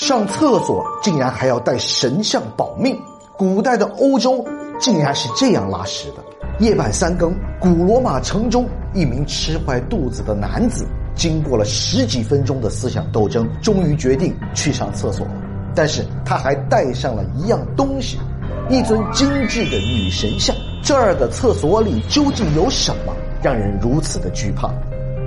上厕所竟然还要带神像保命。古代的欧洲竟然是这样拉屎的。夜半三更，古罗马城中一名吃坏肚子的男子，经过了十几分钟的思想斗争，终于决定去上厕所。但是他还带上了一样东西，一尊精致的女神像。这儿的厕所里究竟有什么，让人如此的惧怕？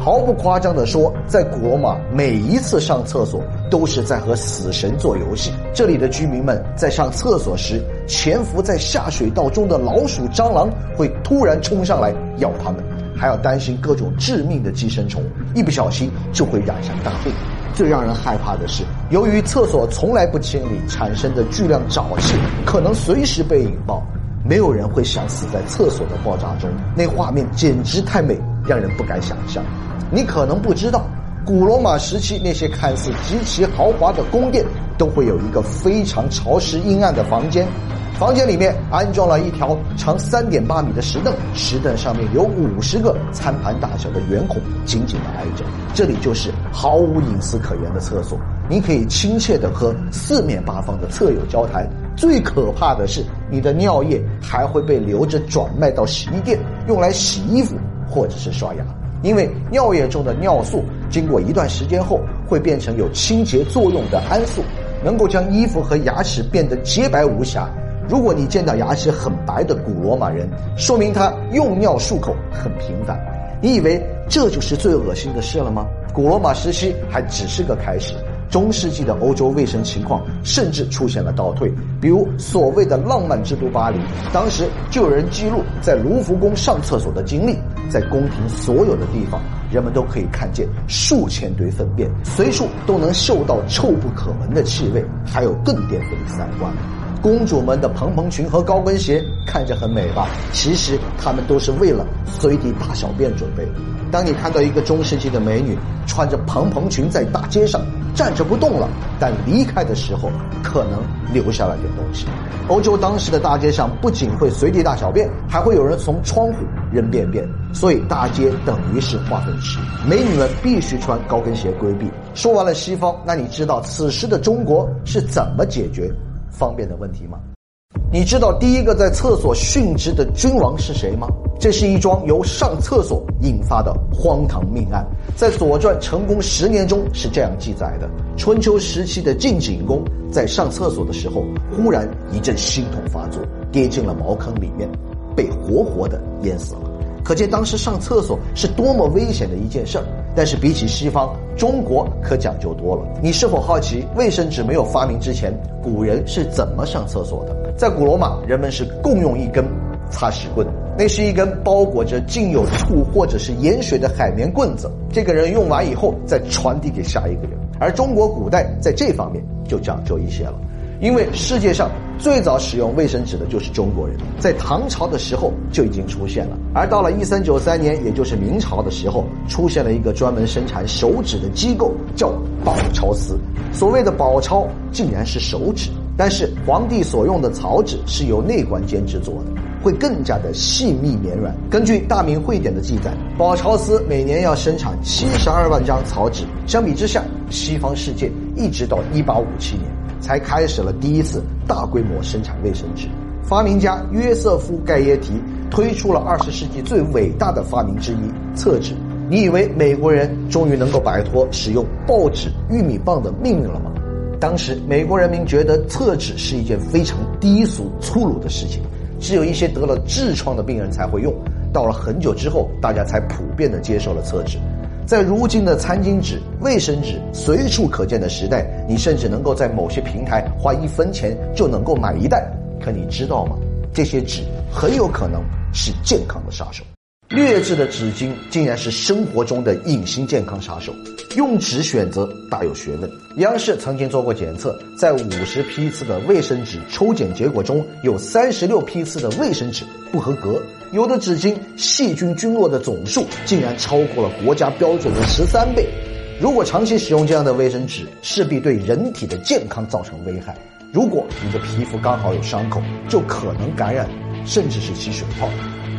毫不夸张地说，在古罗马，每一次上厕所都是在和死神做游戏。这里的居民们在上厕所时，潜伏在下水道中的老鼠、蟑螂会突然冲上来咬他们，还要担心各种致命的寄生虫，一不小心就会染上大病。最让人害怕的是，由于厕所从来不清理，产生的巨量沼气可能随时被引爆。没有人会想死在厕所的爆炸中，那画面简直太美，让人不敢想象。你可能不知道，古罗马时期那些看似极其豪华的宫殿，都会有一个非常潮湿阴暗的房间。房间里面安装了一条长三点八米的石凳，石凳上面有五十个餐盘大小的圆孔紧紧的挨着。这里就是毫无隐私可言的厕所，你可以亲切的和四面八方的厕友交谈。最可怕的是，你的尿液还会被留着转卖到洗衣店，用来洗衣服或者是刷牙。因为尿液中的尿素经过一段时间后，会变成有清洁作用的氨素，能够将衣服和牙齿变得洁白无瑕。如果你见到牙齿很白的古罗马人，说明他用尿漱口很频繁。你以为这就是最恶心的事了吗？古罗马时期还只是个开始。中世纪的欧洲卫生情况甚至出现了倒退，比如所谓的浪漫之都巴黎，当时就有人记录在卢浮宫上厕所的经历，在宫廷所有的地方，人们都可以看见数千堆粪便，随处都能嗅到臭不可闻的气味，还有更颠覆你三观。公主们的蓬蓬裙和高跟鞋看着很美吧？其实她们都是为了随地大小便准备的。当你看到一个中世纪的美女穿着蓬蓬裙在大街上站着不动了，但离开的时候可能留下了点东西。欧洲当时的大街上不仅会随地大小便，还会有人从窗户扔便便，所以大街等于是化粪池。美女们必须穿高跟鞋规避。说完了西方，那你知道此时的中国是怎么解决？方便的问题吗？你知道第一个在厕所殉职的君王是谁吗？这是一桩由上厕所引发的荒唐命案，在《左传》成功十年中是这样记载的：春秋时期的晋景公在上厕所的时候，忽然一阵心痛发作，跌进了茅坑里面，被活活的淹死了。可见当时上厕所是多么危险的一件事儿。但是比起西方，中国可讲究多了。你是否好奇，卫生纸没有发明之前，古人是怎么上厕所的？在古罗马，人们是共用一根擦屎棍，那是一根包裹着浸有醋或者是盐水的海绵棍子。这个人用完以后，再传递给下一个人。而中国古代在这方面就讲究一些了。因为世界上最早使用卫生纸的就是中国人，在唐朝的时候就已经出现了，而到了一三九三年，也就是明朝的时候，出现了一个专门生产手纸的机构，叫宝钞司。所谓的宝钞，竟然是手纸，但是皇帝所用的草纸是由内官监制作的，会更加的细密绵软。根据《大明会典》的记载，宝钞司每年要生产七十二万张草纸。相比之下，西方世界一直到一八五七年。才开始了第一次大规模生产卫生纸。发明家约瑟夫·盖耶提推出了二十世纪最伟大的发明之一——厕纸。你以为美国人终于能够摆脱使用报纸、玉米棒的命运了吗？当时美国人民觉得厕纸是一件非常低俗、粗鲁的事情，只有一些得了痔疮的病人才会用。到了很久之后，大家才普遍的接受了厕纸。在如今的餐巾纸、卫生纸随处可见的时代，你甚至能够在某些平台花一分钱就能够买一袋。可你知道吗？这些纸很有可能是健康的杀手。劣质的纸巾竟然是生活中的隐形健康杀手。用纸选择大有学问。央视曾经做过检测，在五十批次的卫生纸抽检结果中，有三十六批次的卫生纸不合格。有的纸巾细菌菌落的总数竟然超过了国家标准的十三倍。如果长期使用这样的卫生纸，势必对人体的健康造成危害。如果你的皮肤刚好有伤口，就可能感染，甚至是起水泡。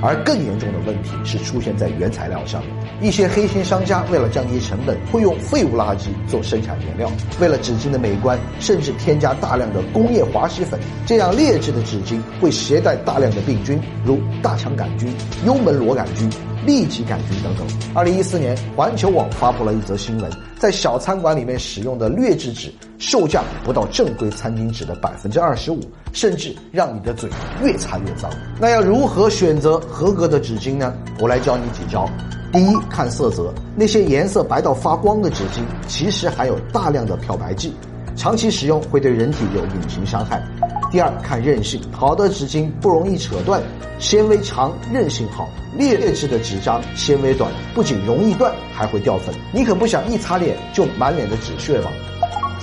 而更严重的问题是出现在原材料上面。一些黑心商家为了降低成本，会用废物垃圾做生产原料，为了纸巾的美观，甚至添加大量的工业滑洗粉。这样劣质的纸巾会携带大量的病菌，如大肠杆菌、幽门螺杆菌。痢疾杆菌等等。二零一四年，环球网发布了一则新闻，在小餐馆里面使用的劣质纸，售价不到正规餐巾纸的百分之二十五，甚至让你的嘴越擦越脏。那要如何选择合格的纸巾呢？我来教你几招。第一，看色泽，那些颜色白到发光的纸巾，其实含有大量的漂白剂，长期使用会对人体有隐形伤害。第二，看韧性，好的纸巾不容易扯断，纤维长，韧性好；劣质的纸张纤维短，不仅容易断，还会掉粉。你可不想一擦脸就满脸的纸屑吧？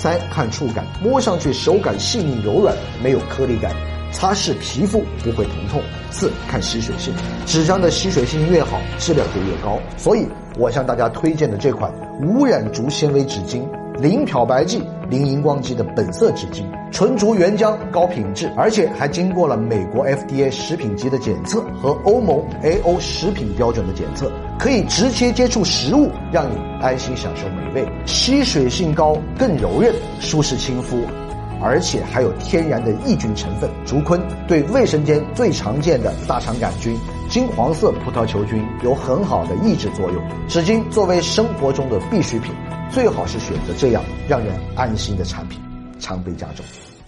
三看触感，摸上去手感细腻柔软，没有颗粒感，擦拭皮肤不会疼痛。四看吸水性，纸张的吸水性越好，质量就越高。所以我向大家推荐的这款无染竹纤维纸巾。零漂白剂、零荧光剂的本色纸巾，纯竹原浆，高品质，而且还经过了美国 FDA 食品级的检测和欧盟 AO 食品标准的检测，可以直接接触食物，让你安心享受美味。吸水性高，更柔韧，舒适亲肤，而且还有天然的抑菌成分竹坤，对卫生间最常见的大肠杆菌、金黄色葡萄球菌有很好的抑制作用。纸巾作为生活中的必需品。最好是选择这样让人安心的产品，常备家中。